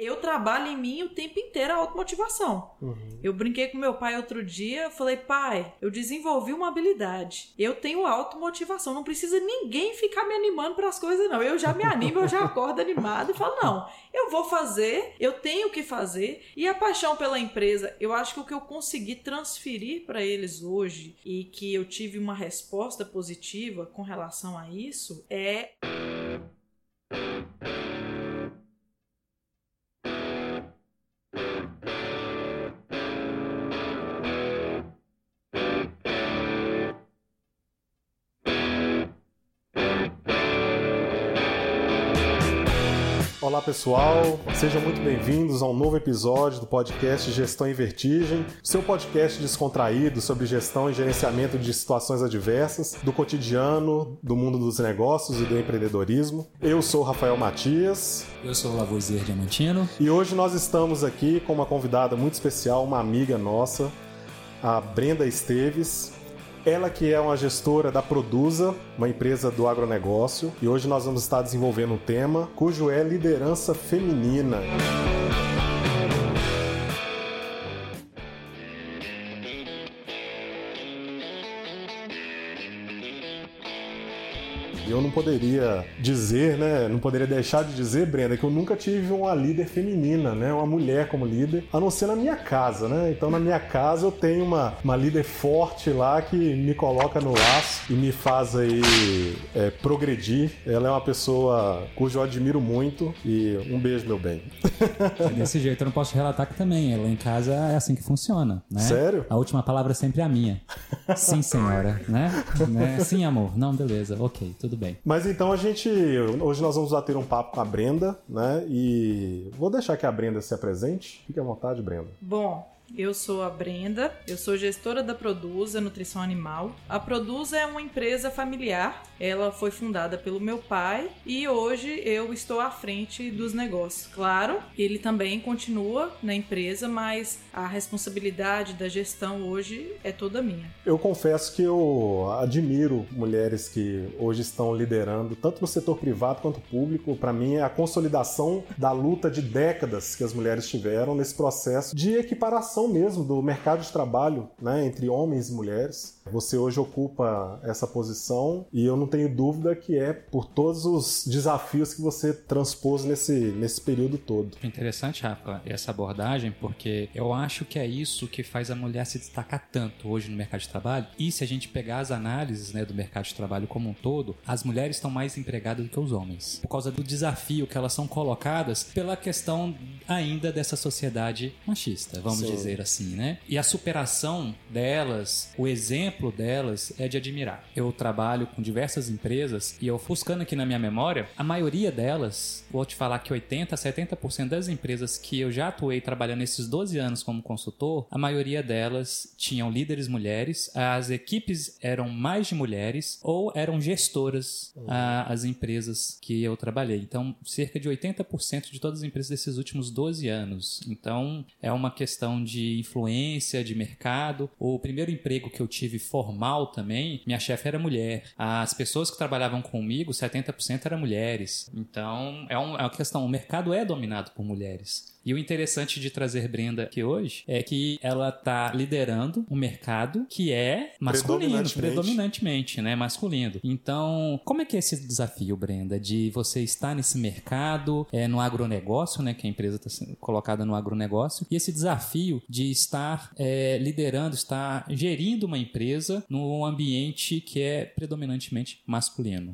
eu trabalho em mim o tempo inteiro a automotivação. Uhum. Eu brinquei com meu pai outro dia, falei, pai, eu desenvolvi uma habilidade. Eu tenho automotivação, não precisa ninguém ficar me animando para as coisas, não. Eu já me animo, eu já acordo animado e falo, não, eu vou fazer, eu tenho que fazer. E a paixão pela empresa, eu acho que o que eu consegui transferir para eles hoje e que eu tive uma resposta positiva com relação a isso é. Olá pessoal, sejam muito bem-vindos a um novo episódio do podcast Gestão em Vertigem, seu podcast descontraído sobre gestão e gerenciamento de situações adversas, do cotidiano, do mundo dos negócios e do empreendedorismo. Eu sou Rafael Matias. Eu sou Lavoisier Diamantino. E hoje nós estamos aqui com uma convidada muito especial, uma amiga nossa, a Brenda Esteves. Ela que é uma gestora da Produza, uma empresa do agronegócio, e hoje nós vamos estar desenvolvendo um tema cujo é liderança feminina. Não poderia dizer, né? Não poderia deixar de dizer, Brenda, que eu nunca tive uma líder feminina, né? Uma mulher como líder, a não ser na minha casa, né? Então na minha casa eu tenho uma, uma líder forte lá que me coloca no laço e me faz aí é, progredir. Ela é uma pessoa cujo eu admiro muito e um beijo, meu bem. É desse jeito eu não posso relatar que também. Lá em casa é assim que funciona, né? Sério? A última palavra é sempre a minha. Sim, senhora, né? né? Sim, amor. Não, beleza. Ok, tudo bem. Mas então a gente. Hoje nós vamos bater um papo com a Brenda, né? E vou deixar que a Brenda se apresente. Fique à vontade, Brenda. Bom, eu sou a Brenda, eu sou gestora da Produza Nutrição Animal. A Produza é uma empresa familiar, ela foi fundada pelo meu pai e hoje eu estou à frente dos negócios. Claro, ele também continua na empresa, mas a responsabilidade da gestão hoje é toda minha. Eu confesso que eu admiro mulheres que hoje estão liderando, tanto no setor privado quanto público. Para mim, é a consolidação da luta de décadas que as mulheres tiveram nesse processo de equiparação mesmo do mercado de trabalho né, entre homens e mulheres. Você hoje ocupa essa posição e eu não tenho dúvida que é por todos os desafios que você transpôs nesse, nesse período todo. Interessante, Rafa, essa abordagem, porque eu acho que é isso que faz a mulher se destacar tanto hoje no mercado de trabalho. E se a gente pegar as análises né, do mercado de trabalho como um todo, as mulheres estão mais empregadas do que os homens, por causa do desafio que elas são colocadas pela questão ainda dessa sociedade machista, vamos Sim. dizer assim, né? E a superação delas, o exemplo delas é de admirar. Eu trabalho com diversas empresas e eu buscando aqui na minha memória, a maioria delas, vou te falar que 80 a 70% das empresas que eu já atuei trabalhando esses 12 anos como consultor, a maioria delas tinham líderes mulheres, as equipes eram mais de mulheres ou eram gestoras uhum. as empresas que eu trabalhei. Então, cerca de 80% de todas as empresas desses últimos 12 anos. Então, é uma questão de influência de mercado. O primeiro emprego que eu tive formal também, minha chefe era mulher. As pessoas que trabalhavam comigo, 70% eram mulheres. Então, é, é uma questão, o mercado é dominado por mulheres. E o interessante de trazer Brenda aqui hoje é que ela está liderando um mercado que é masculino, predominantemente. predominantemente, né, masculino. Então, como é que é esse desafio, Brenda, de você estar nesse mercado, é, no agronegócio, né, que a empresa está colocada no agronegócio, e esse desafio de estar é, liderando, estar gerindo uma empresa num ambiente que é predominantemente masculino?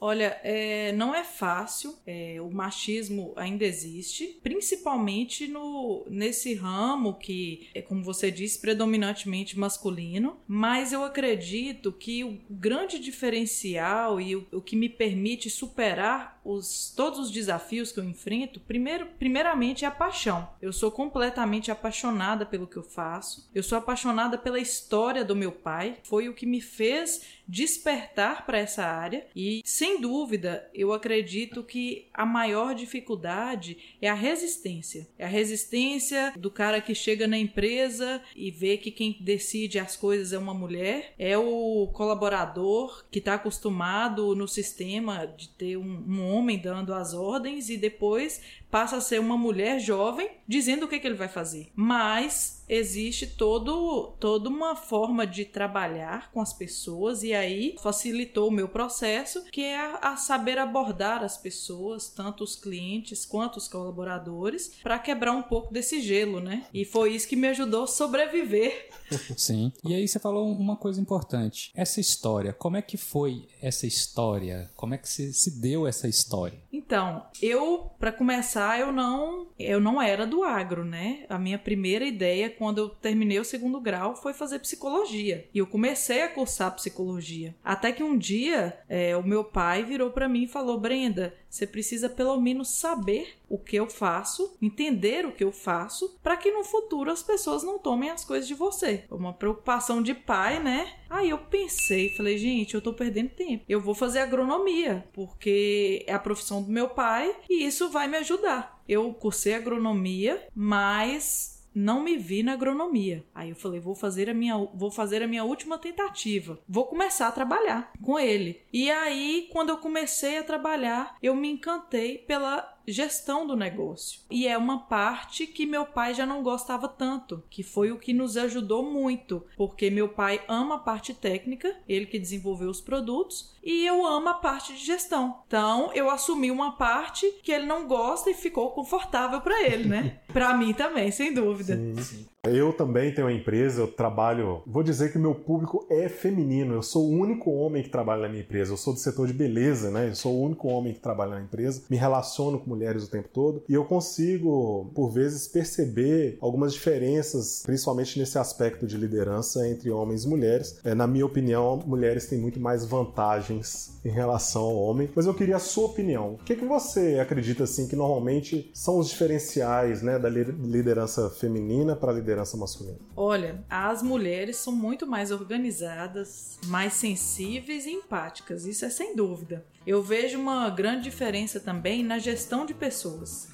Olha, é, não é fácil, é, o machismo ainda existe, principalmente no, nesse ramo que é, como você disse, predominantemente masculino, mas eu acredito que o grande diferencial e o, o que me permite superar os, todos os desafios que eu enfrento, primeiro, primeiramente é a paixão. Eu sou completamente apaixonada pelo que eu faço, eu sou apaixonada pela história do meu pai, foi o que me fez despertar para essa área e, sem dúvida, eu acredito que a maior dificuldade é a resistência. É a resistência do cara que chega na empresa e vê que quem decide as coisas é uma mulher, é o colaborador que está acostumado no sistema de ter um, um homem dando as ordens e depois passa a ser uma mulher jovem dizendo o que, que ele vai fazer. Mas existe todo, toda uma forma de trabalhar com as pessoas e aí facilitou o meu processo, que é a, a saber abordar as pessoas, tanto os clientes quanto os colaboradores, para quebrar um pouco desse gelo, né? E foi isso que me ajudou a sobreviver. Sim. E aí você falou uma coisa importante. Essa história, como é que foi essa história? Como é que se, se deu essa história? Então, eu, para começar, eu não, eu não era do agro, né? A minha primeira ideia quando eu terminei o segundo grau foi fazer psicologia. E eu comecei a cursar psicologia. Até que um dia é, o meu pai virou para mim e falou: Brenda, você precisa pelo menos saber o que eu faço, entender o que eu faço, para que no futuro as pessoas não tomem as coisas de você. Uma preocupação de pai, né? Aí eu pensei, falei, gente, eu tô perdendo tempo. Eu vou fazer agronomia, porque é a profissão do meu pai e isso vai me ajudar. Eu cursei agronomia, mas não me vi na agronomia. Aí eu falei, vou fazer a minha, vou fazer a minha última tentativa. Vou começar a trabalhar com ele. E aí, quando eu comecei a trabalhar, eu me encantei pela gestão do negócio. E é uma parte que meu pai já não gostava tanto, que foi o que nos ajudou muito, porque meu pai ama a parte técnica, ele que desenvolveu os produtos, e eu amo a parte de gestão. Então, eu assumi uma parte que ele não gosta e ficou confortável para ele, né? para mim também, sem dúvida. Sim. Eu também tenho uma empresa, eu trabalho. Vou dizer que o meu público é feminino. Eu sou o único homem que trabalha na minha empresa. Eu sou do setor de beleza, né? Eu sou o único homem que trabalha na empresa. Me relaciono com mulheres o tempo todo e eu consigo, por vezes, perceber algumas diferenças, principalmente nesse aspecto de liderança entre homens e mulheres. É, na minha opinião, mulheres têm muito mais vantagens em relação ao homem. Mas eu queria a sua opinião. O que, que você acredita assim que normalmente são os diferenciais, né, da liderança feminina para liderança liderança masculina? Olha, as mulheres são muito mais organizadas, mais sensíveis e empáticas, isso é sem dúvida. Eu vejo uma grande diferença também na gestão de pessoas.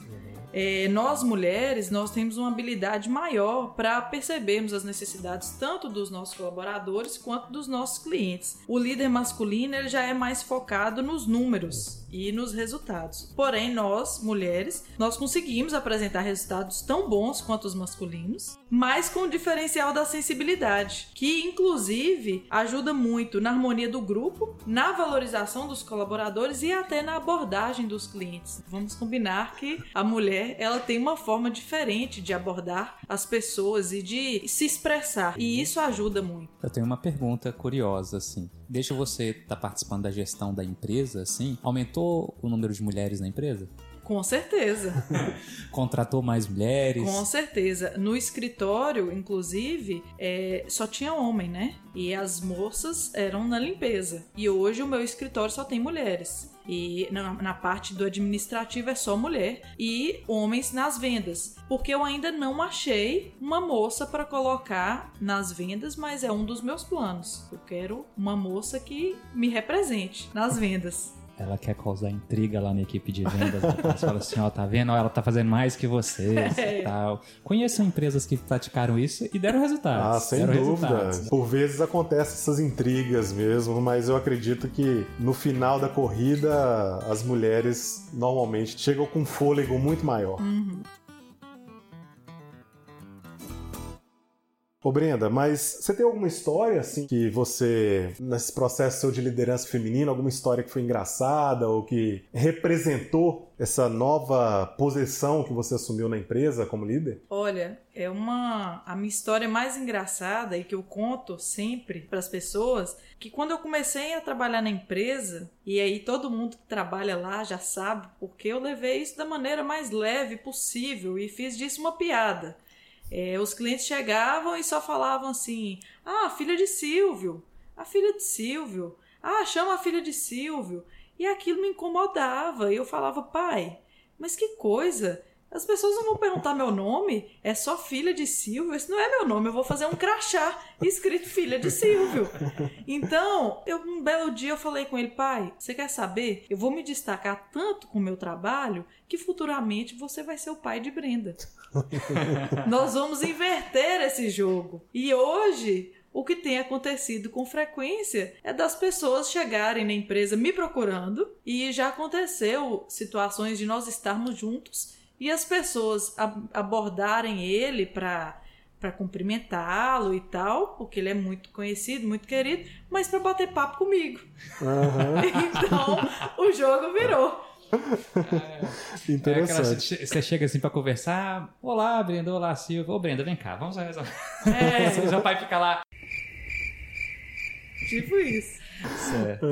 É, nós mulheres, nós temos uma habilidade maior para percebermos as necessidades tanto dos nossos colaboradores quanto dos nossos clientes. O líder masculino ele já é mais focado nos números e nos resultados. Porém, nós, mulheres, nós conseguimos apresentar resultados tão bons quanto os masculinos, mas com o diferencial da sensibilidade, que inclusive ajuda muito na harmonia do grupo, na valorização dos colaboradores e até na abordagem dos clientes. Vamos combinar que a mulher, ela tem uma forma diferente de abordar as pessoas e de se expressar, e isso ajuda muito. Eu tenho uma pergunta curiosa assim. Deixa você estar tá participando da gestão da empresa, assim, aumentou o número de mulheres na empresa? Com certeza. Contratou mais mulheres? Com certeza. No escritório, inclusive, é, só tinha homem, né? E as moças eram na limpeza. E hoje o meu escritório só tem mulheres. E na, na, parte do administrativo é só mulher e homens nas vendas. Porque eu ainda não achei uma moça para colocar nas vendas, mas é um dos meus planos. Eu quero uma moça que me represente nas vendas ela quer causar intriga lá na equipe de vendas. Ela fala assim, ó, tá vendo? Ela tá fazendo mais que vocês é. e tal. Conheço empresas que praticaram isso e deram resultados. Ah, sem dúvida. Resultados. Por vezes acontecem essas intrigas mesmo, mas eu acredito que no final da corrida as mulheres normalmente chegam com um fôlego muito maior. Uhum. Ô Brenda, mas você tem alguma história assim que você, nesse processo seu de liderança feminina, alguma história que foi engraçada ou que representou essa nova posição que você assumiu na empresa como líder? Olha, é uma a minha história mais engraçada e que eu conto sempre para as pessoas que quando eu comecei a trabalhar na empresa e aí todo mundo que trabalha lá já sabe porque eu levei isso da maneira mais leve possível e fiz disso uma piada. É, os clientes chegavam e só falavam assim: Ah, filha de Silvio, a filha de Silvio, ah, chama a filha de Silvio. E aquilo me incomodava. E eu falava, pai, mas que coisa! As pessoas não vão perguntar meu nome, é só filha de Silvio. Esse não é meu nome, eu vou fazer um crachá escrito filha de Silvio. Então, eu, um belo dia eu falei com ele, pai, você quer saber? Eu vou me destacar tanto com o meu trabalho que futuramente você vai ser o pai de Brenda. Nós vamos inverter esse jogo. E hoje o que tem acontecido com frequência é das pessoas chegarem na empresa me procurando e já aconteceu situações de nós estarmos juntos e as pessoas abordarem ele para para cumprimentá-lo e tal, porque ele é muito conhecido, muito querido, mas para bater papo comigo. Uhum. então, o jogo virou. É, Interessante. É aquela, você chega assim para conversar, olá Brenda, olá Silvia, ô Brenda, vem cá, vamos resolver. É. Você já vai ficar lá. Tipo isso. Certo.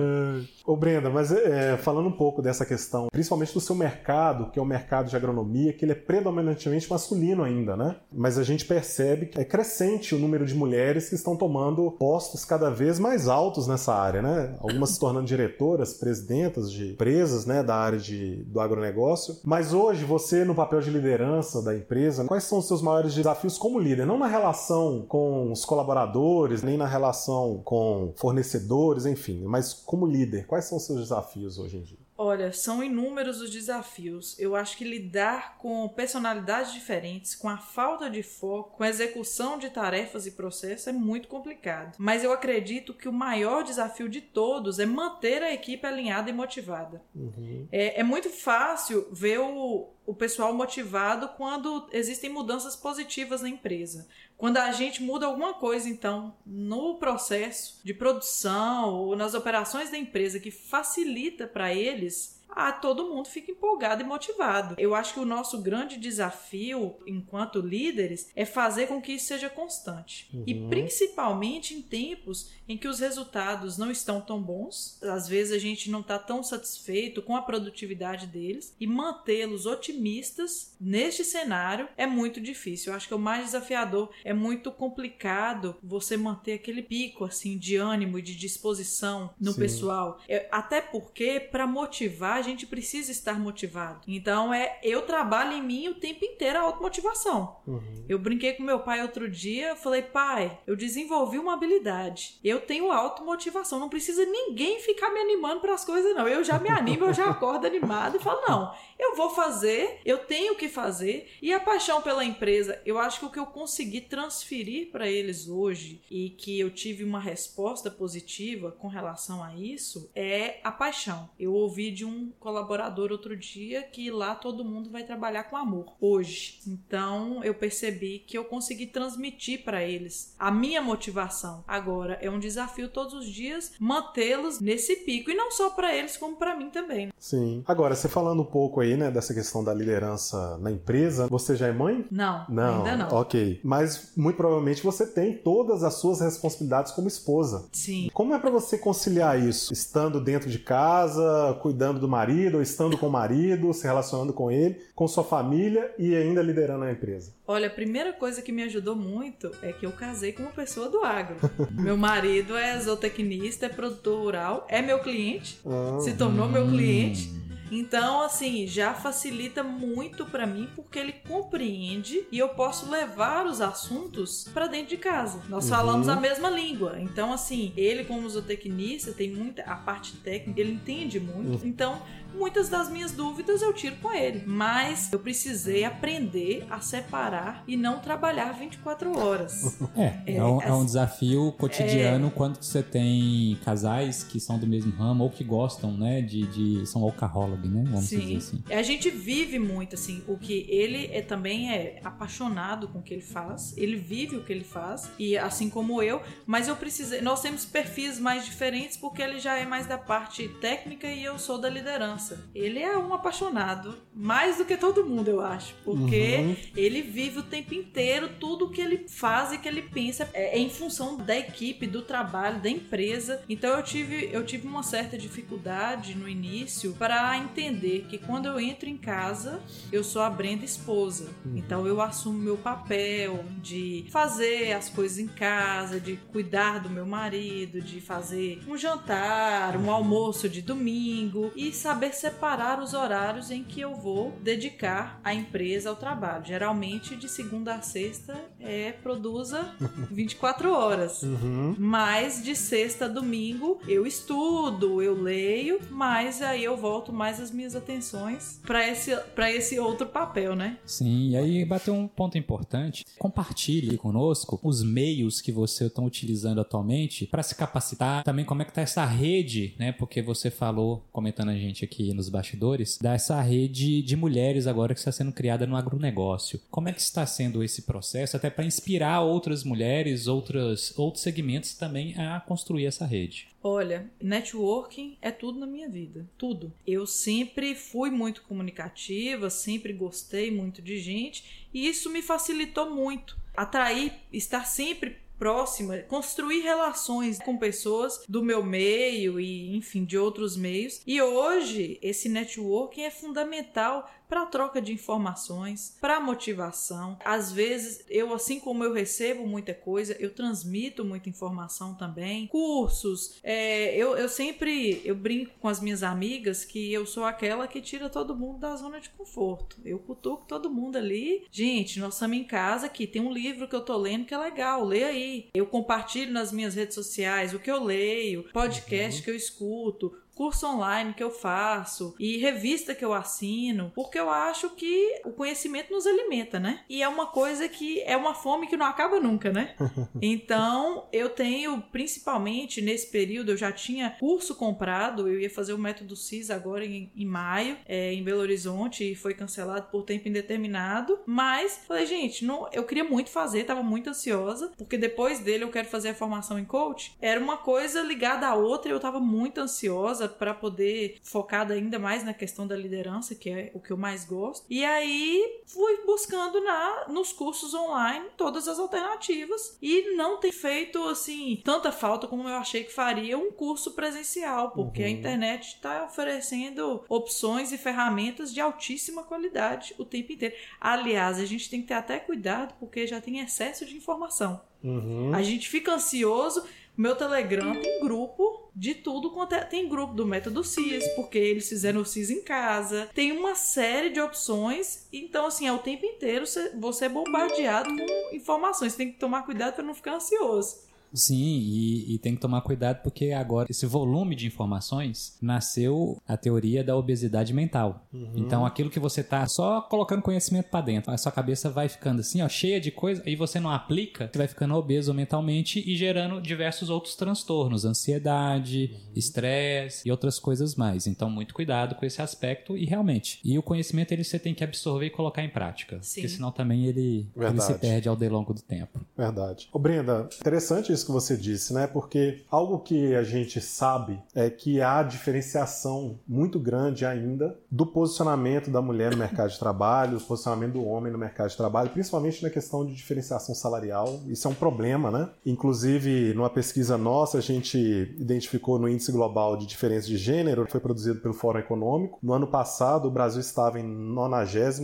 Ô Brenda, mas é, falando um pouco dessa questão, principalmente do seu mercado, que é o mercado de agronomia, que ele é predominantemente masculino ainda, né? Mas a gente percebe que é crescente o número de mulheres que estão tomando postos cada vez mais altos nessa área, né? Algumas se tornando diretoras, presidentas de empresas, né, da área de, do agronegócio. Mas hoje, você, no papel de liderança da empresa, quais são os seus maiores desafios como líder? Não na relação com os colaboradores, nem na relação com fornecedores, enfim, mas como líder, quais são os seus desafios hoje em dia? Olha, são inúmeros os desafios. Eu acho que lidar com personalidades diferentes, com a falta de foco, com a execução de tarefas e processos é muito complicado. Mas eu acredito que o maior desafio de todos é manter a equipe alinhada e motivada. Uhum. É, é muito fácil ver o, o pessoal motivado quando existem mudanças positivas na empresa. Quando a gente muda alguma coisa, então, no processo de produção ou nas operações da empresa que facilita para eles ah, todo mundo fica empolgado e motivado. Eu acho que o nosso grande desafio, enquanto líderes, é fazer com que isso seja constante. Uhum. E principalmente em tempos em que os resultados não estão tão bons, às vezes a gente não está tão satisfeito com a produtividade deles, e mantê-los otimistas neste cenário é muito difícil. Eu acho que o mais desafiador é muito complicado você manter aquele pico assim de ânimo e de disposição no Sim. pessoal. É, até porque, para motivar, gente precisa estar motivado. Então é eu trabalho em mim o tempo inteiro a automotivação. Uhum. Eu brinquei com meu pai outro dia, eu falei: "Pai, eu desenvolvi uma habilidade. Eu tenho automotivação, não precisa ninguém ficar me animando para as coisas não. Eu já me animo, eu já acordo animado e falo: "Não, eu vou fazer, eu tenho que fazer". E a paixão pela empresa, eu acho que o que eu consegui transferir para eles hoje e que eu tive uma resposta positiva com relação a isso é a paixão. Eu ouvi de um colaborador outro dia que lá todo mundo vai trabalhar com amor hoje. Então eu percebi que eu consegui transmitir para eles a minha motivação. Agora é um desafio todos os dias mantê-los nesse pico e não só para eles como para mim também. Sim. Agora você falando um pouco aí, né, dessa questão da liderança na empresa, você já é mãe? Não, não ainda não. OK. Mas muito provavelmente você tem todas as suas responsabilidades como esposa. Sim. Como é para você conciliar isso, estando dentro de casa, cuidando do marido ou estando com o marido, se relacionando com ele, com sua família e ainda liderando a empresa? Olha, a primeira coisa que me ajudou muito é que eu casei com uma pessoa do agro. meu marido é zootecnista, é produtor rural, é meu cliente, ah, se tornou meu cliente. Então, assim, já facilita muito para mim porque ele compreende e eu posso levar os assuntos para dentro de casa. Nós uhum. falamos a mesma língua. Então, assim, ele como zootecnista tem muita a parte técnica, ele entende muito. Uhum. Então, muitas das minhas dúvidas eu tiro com ele. Mas eu precisei aprender a separar e não trabalhar 24 horas. É, é, é, um, é um, desafio cotidiano é, quando você tem casais que são do mesmo ramo ou que gostam, né, de, de são alcohólicos, né, vamos sim. dizer assim. A gente vive muito, assim, o que ele é, também é apaixonado com o que ele faz, ele vive o que ele faz, e assim como eu, mas eu precisei, nós temos perfis mais diferentes porque ele já é mais da parte técnica e eu sou da liderança. Ele é um apaixonado, mais do que todo mundo, eu acho. Porque uhum. ele vive o tempo inteiro, tudo que ele faz e que ele pensa é, é em função da equipe, do trabalho, da empresa. Então eu tive, eu tive uma certa dificuldade no início para entender que quando eu entro em casa, eu sou a Brenda esposa. Uhum. Então eu assumo meu papel de fazer as coisas em casa, de cuidar do meu marido, de fazer um jantar, um almoço de domingo e saber separar os horários em que eu vou dedicar a empresa ao trabalho. Geralmente de segunda a sexta é produza 24 horas. Uhum. Mas de sexta a domingo eu estudo, eu leio, mas aí eu volto mais as minhas atenções para esse para esse outro papel, né? Sim, e aí bateu um ponto importante. Compartilhe conosco os meios que você está utilizando atualmente para se capacitar. Também como é que tá essa rede, né? Porque você falou comentando a gente aqui aqui nos bastidores dessa rede de mulheres agora que está sendo criada no agronegócio. Como é que está sendo esse processo, até para inspirar outras mulheres, outras, outros segmentos também a construir essa rede? Olha, networking é tudo na minha vida, tudo. Eu sempre fui muito comunicativa, sempre gostei muito de gente e isso me facilitou muito. Atrair, estar sempre próxima, construir relações com pessoas do meu meio e, enfim, de outros meios. E hoje, esse networking é fundamental para troca de informações, para motivação. Às vezes, eu assim como eu recebo muita coisa, eu transmito muita informação também. Cursos, é, eu, eu sempre eu brinco com as minhas amigas que eu sou aquela que tira todo mundo da zona de conforto. Eu cutuco todo mundo ali. Gente, nós estamos em casa aqui, tem um livro que eu tô lendo que é legal, lê aí. Eu compartilho nas minhas redes sociais o que eu leio, podcast uhum. que eu escuto, curso online que eu faço e revista que eu assino, porque eu acho que o conhecimento nos alimenta, né? E é uma coisa que é uma fome que não acaba nunca, né? Então, eu tenho, principalmente nesse período, eu já tinha curso comprado, eu ia fazer o método CIS agora em, em maio, é, em Belo Horizonte, e foi cancelado por tempo indeterminado, mas falei, gente, não, eu queria muito fazer, tava muito ansiosa, porque depois dele eu quero fazer a formação em coach. Era uma coisa ligada à outra e eu tava muito ansiosa para poder focar ainda mais na questão da liderança, que é o que eu mais gosto. E aí fui buscando na nos cursos online todas as alternativas e não tem feito assim tanta falta como eu achei que faria um curso presencial, porque uhum. a internet está oferecendo opções e ferramentas de altíssima qualidade o tempo inteiro. Aliás, a gente tem que ter até cuidado porque já tem excesso de informação. Uhum. A gente fica ansioso. Meu Telegram tem grupo de tudo quanto é. Tem grupo do método CIS, porque eles fizeram o CIS em casa. Tem uma série de opções. Então, assim, é o tempo inteiro você é bombardeado com informações. Tem que tomar cuidado para não ficar ansioso. Sim, e, e, tem que tomar cuidado porque agora esse volume de informações nasceu a teoria da obesidade mental. Uhum. Então aquilo que você tá só colocando conhecimento para dentro, a sua cabeça vai ficando assim, ó, cheia de coisa, e você não aplica, você vai ficando obeso mentalmente e gerando diversos outros transtornos, ansiedade, uhum. estresse uhum. e outras coisas mais. Então muito cuidado com esse aspecto e realmente. E o conhecimento ele você tem que absorver e colocar em prática, Sim. porque senão também ele, ele se perde ao longo do tempo. Verdade. Ô Brenda, interessante isso isso que você disse, né? Porque algo que a gente sabe é que há diferenciação muito grande ainda do posicionamento da mulher no mercado de trabalho, do posicionamento do homem no mercado de trabalho, principalmente na questão de diferenciação salarial. Isso é um problema, né? Inclusive, numa pesquisa nossa, a gente identificou no Índice Global de Diferença de Gênero, que foi produzido pelo Fórum Econômico. No ano passado, o Brasil estava em 93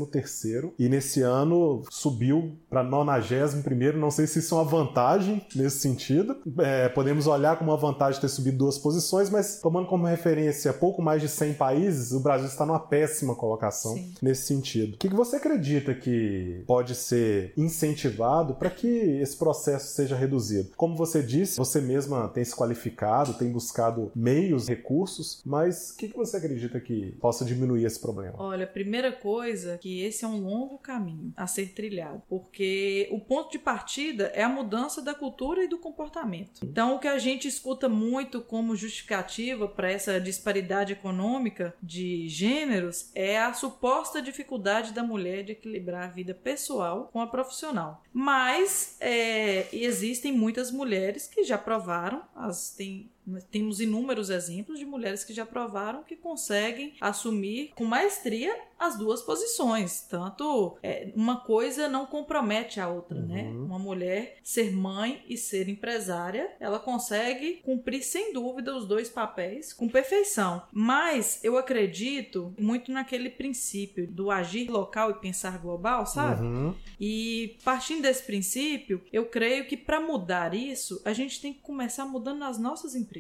e nesse ano subiu para 91 Não sei se isso é uma vantagem nesse sentido sentido. É, podemos olhar como uma vantagem ter subido duas posições, mas tomando como referência pouco mais de 100 países, o Brasil está numa péssima colocação Sim. nesse sentido. O que você acredita que pode ser incentivado para que esse processo seja reduzido? Como você disse, você mesma tem se qualificado, tem buscado meios, recursos, mas o que você acredita que possa diminuir esse problema? Olha, primeira coisa que esse é um longo caminho a ser trilhado, porque o ponto de partida é a mudança da cultura e do comportamento comportamento. Então, o que a gente escuta muito como justificativa para essa disparidade econômica de gêneros é a suposta dificuldade da mulher de equilibrar a vida pessoal com a profissional. Mas é, existem muitas mulheres que já provaram, as têm temos inúmeros exemplos de mulheres que já provaram que conseguem assumir com maestria as duas posições. Tanto é, uma coisa não compromete a outra, né? uhum. né? Uma mulher ser mãe e ser empresária, ela consegue cumprir sem dúvida os dois papéis com perfeição. Mas eu acredito muito naquele princípio do agir local e pensar global, sabe? Uhum. E partindo desse princípio, eu creio que para mudar isso, a gente tem que começar mudando nas nossas empresas.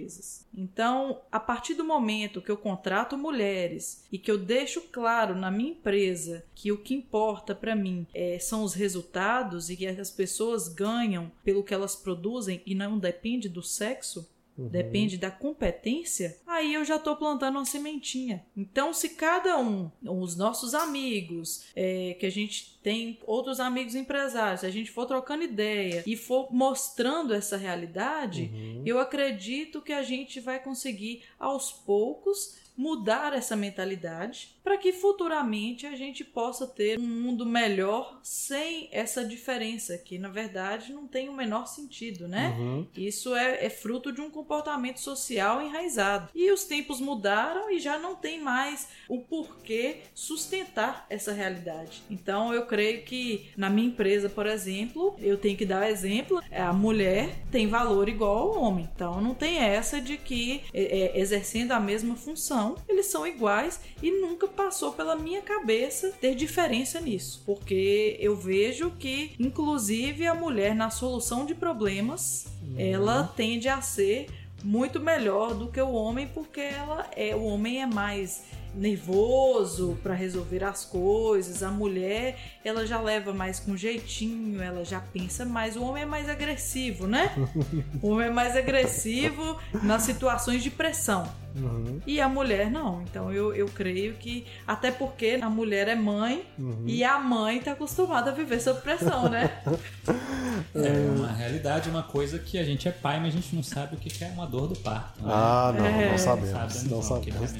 Então, a partir do momento que eu contrato mulheres e que eu deixo claro na minha empresa que o que importa para mim é, são os resultados e que as pessoas ganham pelo que elas produzem e não depende do sexo, Uhum. depende da competência, aí eu já estou plantando uma sementinha. Então, se cada um, os nossos amigos, é, que a gente tem outros amigos empresários, se a gente for trocando ideia e for mostrando essa realidade, uhum. eu acredito que a gente vai conseguir aos poucos mudar essa mentalidade para que futuramente a gente possa ter um mundo melhor sem essa diferença, que na verdade não tem o menor sentido, né? Uhum. Isso é, é fruto de um comportamento social enraizado. E os tempos mudaram e já não tem mais o porquê sustentar essa realidade. Então eu creio que na minha empresa, por exemplo, eu tenho que dar exemplo, a mulher tem valor igual ao homem. Então não tem essa de que é, é, exercendo a mesma função, eles são iguais e nunca passou pela minha cabeça ter diferença nisso, porque eu vejo que inclusive a mulher na solução de problemas, uhum. ela tende a ser muito melhor do que o homem porque ela é o homem é mais nervoso para resolver as coisas. A mulher, ela já leva mais com jeitinho, ela já pensa mais. O homem é mais agressivo, né? o homem é mais agressivo nas situações de pressão. Uhum. E a mulher não. Então eu, eu creio que. Até porque a mulher é mãe uhum. e a mãe tá acostumada a viver sob pressão, né? é uma realidade, uma coisa que a gente é pai, mas a gente não sabe o que é uma dor do parto. Né? Ah, não, é. não sabemos. Sabe, não sabemos.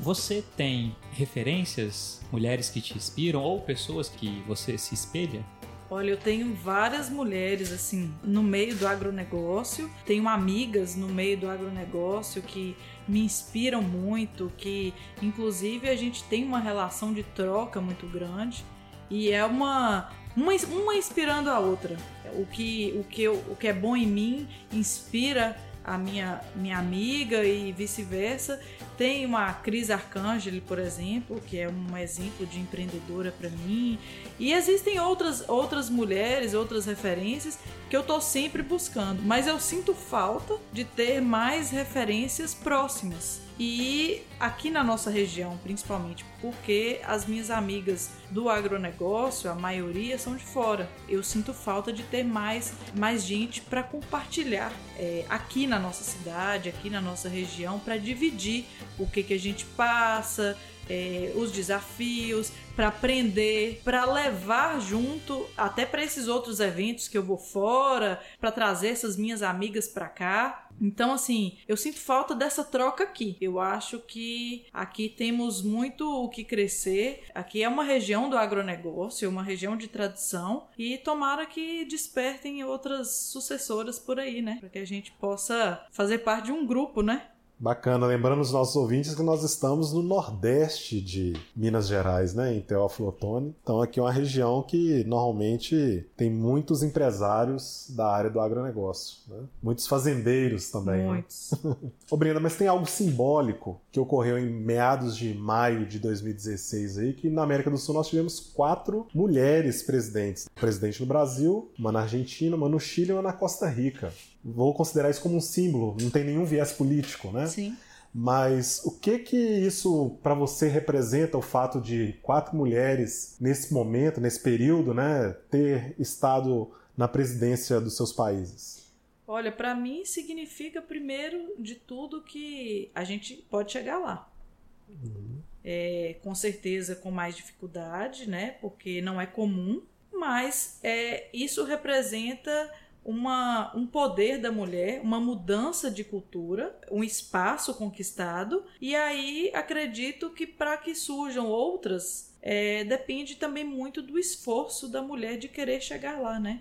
Você tem referências, mulheres que te inspiram ou pessoas que você se espelha? Olha, eu tenho várias mulheres assim no meio do agronegócio, tenho amigas no meio do agronegócio que me inspiram muito, que inclusive a gente tem uma relação de troca muito grande e é uma uma, uma inspirando a outra. O que, o, que o que é bom em mim inspira a minha, minha amiga e vice-versa. Tem uma Cris Arcangeli, por exemplo, que é um exemplo de empreendedora para mim. E existem outras, outras mulheres, outras referências que eu tô sempre buscando, mas eu sinto falta de ter mais referências próximas. E aqui na nossa região, principalmente, porque as minhas amigas do agronegócio, a maioria são de fora. Eu sinto falta de ter mais, mais gente para compartilhar é, aqui na nossa cidade, aqui na nossa região, para dividir o que, que a gente passa, é, os desafios, para aprender, para levar junto até para esses outros eventos que eu vou fora, para trazer essas minhas amigas para cá. Então, assim, eu sinto falta dessa troca aqui. Eu acho que aqui temos muito o que crescer. Aqui é uma região do agronegócio, uma região de tradição. E tomara que despertem outras sucessoras por aí, né? Para que a gente possa fazer parte de um grupo, né? Bacana, lembrando os nossos ouvintes que nós estamos no nordeste de Minas Gerais, né, em Teófilo Otoni. Então aqui é uma região que normalmente tem muitos empresários da área do agronegócio, né? muitos fazendeiros também. Né? Muitos. Né? Ô Brenda, mas tem algo simbólico que ocorreu em meados de maio de 2016 aí, que na América do Sul nós tivemos quatro mulheres presidentes. Presidente no Brasil, uma na Argentina, uma no Chile e uma na Costa Rica vou considerar isso como um símbolo, não tem nenhum viés político, né? Sim. Mas o que que isso para você representa o fato de quatro mulheres nesse momento, nesse período, né, ter estado na presidência dos seus países? Olha, para mim significa primeiro de tudo que a gente pode chegar lá. Uhum. É, com certeza com mais dificuldade, né? Porque não é comum, mas é, isso representa uma, um poder da mulher, uma mudança de cultura, um espaço conquistado. E aí acredito que para que surjam outras, é, depende também muito do esforço da mulher de querer chegar lá, né?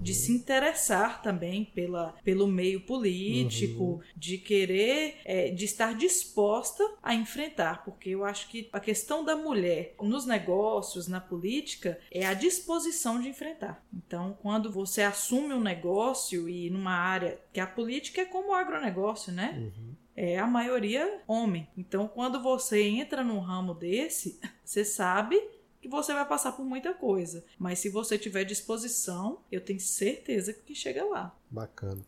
De se interessar também pela, pelo meio político, uhum. de querer, é, de estar disposta a enfrentar, porque eu acho que a questão da mulher nos negócios, na política, é a disposição de enfrentar. Então, quando você assume um negócio e numa área que a política é como o agronegócio, né? Uhum é a maioria homem. Então, quando você entra num ramo desse, você sabe que você vai passar por muita coisa. Mas se você tiver disposição, eu tenho certeza que chega lá. Bacana.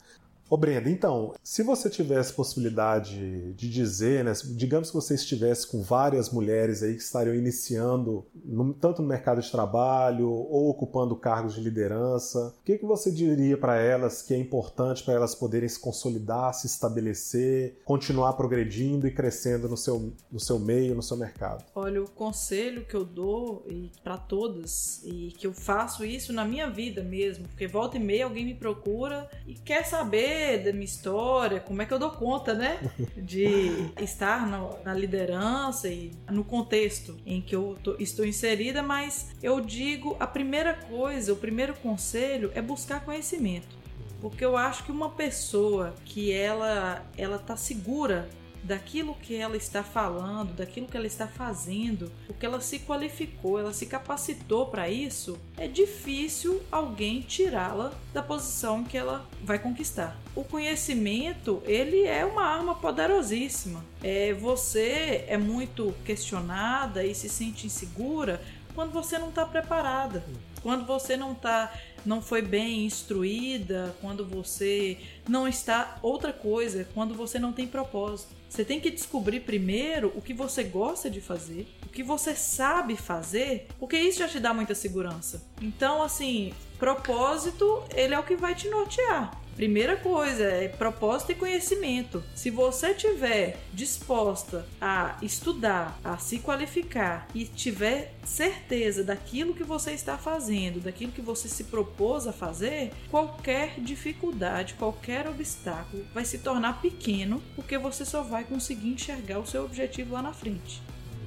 Ô Brenda, então, se você tivesse possibilidade de dizer, né, digamos que você estivesse com várias mulheres aí que estariam iniciando no, tanto no mercado de trabalho ou ocupando cargos de liderança, o que, que você diria para elas que é importante para elas poderem se consolidar, se estabelecer, continuar progredindo e crescendo no seu, no seu meio, no seu mercado? Olha, o conselho que eu dou para todas e que eu faço isso na minha vida mesmo, porque volta e meia alguém me procura e quer saber da minha história, como é que eu dou conta, né? De estar no, na liderança e no contexto em que eu tô, estou inserida, mas eu digo a primeira coisa, o primeiro conselho é buscar conhecimento. Porque eu acho que uma pessoa que ela ela tá segura daquilo que ela está falando, daquilo que ela está fazendo, porque ela se qualificou, ela se capacitou para isso, é difícil alguém tirá-la da posição que ela vai conquistar. O conhecimento, ele é uma arma poderosíssima. É, você é muito questionada e se sente insegura quando você não está preparada, quando você não tá, não foi bem instruída, quando você não está outra coisa, quando você não tem propósito. Você tem que descobrir primeiro o que você gosta de fazer, o que você sabe fazer, porque isso já te dá muita segurança. Então, assim, propósito, ele é o que vai te nortear. Primeira coisa é propósito e conhecimento. Se você tiver disposta a estudar, a se qualificar e tiver certeza daquilo que você está fazendo, daquilo que você se propôs a fazer, qualquer dificuldade, qualquer obstáculo vai se tornar pequeno, porque você só vai conseguir enxergar o seu objetivo lá na frente.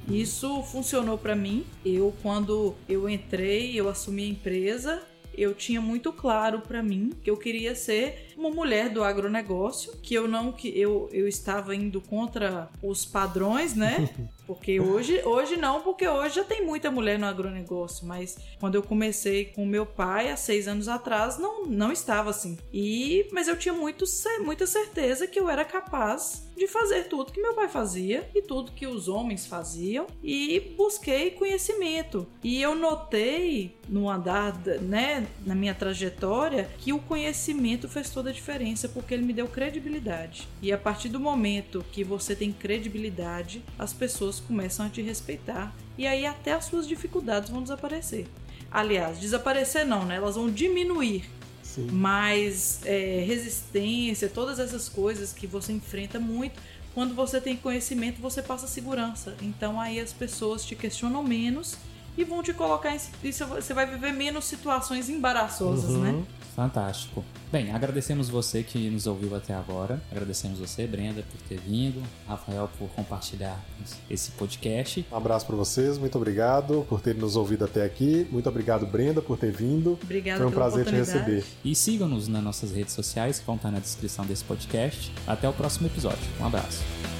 Isso funcionou para mim. Eu quando eu entrei, eu assumi a empresa, eu tinha muito claro para mim que eu queria ser uma mulher do agronegócio, que eu não que eu, eu estava indo contra os padrões, né? Porque hoje, hoje não, porque hoje já tem muita mulher no agronegócio, mas quando eu comecei com meu pai há seis anos atrás, não, não estava assim. E mas eu tinha muito, muita certeza que eu era capaz de fazer tudo que meu pai fazia e tudo que os homens faziam e busquei conhecimento. E eu notei no andar, né, na minha trajetória, que o conhecimento fez toda a diferença porque ele me deu credibilidade. E a partir do momento que você tem credibilidade, as pessoas começam a te respeitar e aí até as suas dificuldades vão desaparecer. Aliás, desaparecer não, né? Elas vão diminuir. Sim. Mas é, resistência, todas essas coisas que você enfrenta muito, quando você tem conhecimento, você passa segurança. Então aí as pessoas te questionam menos e vão te colocar em. Você vai viver menos situações embaraçosas, né? uhum. né? Fantástico. Bem, agradecemos você que nos ouviu até agora. Agradecemos você, Brenda, por ter vindo. Rafael, por compartilhar esse podcast. Um abraço para vocês. Muito obrigado por ter nos ouvido até aqui. Muito obrigado, Brenda, por ter vindo. Obrigada Foi um prazer te receber. E sigam-nos nas nossas redes sociais, que vão estar na descrição desse podcast. Até o próximo episódio. Um abraço.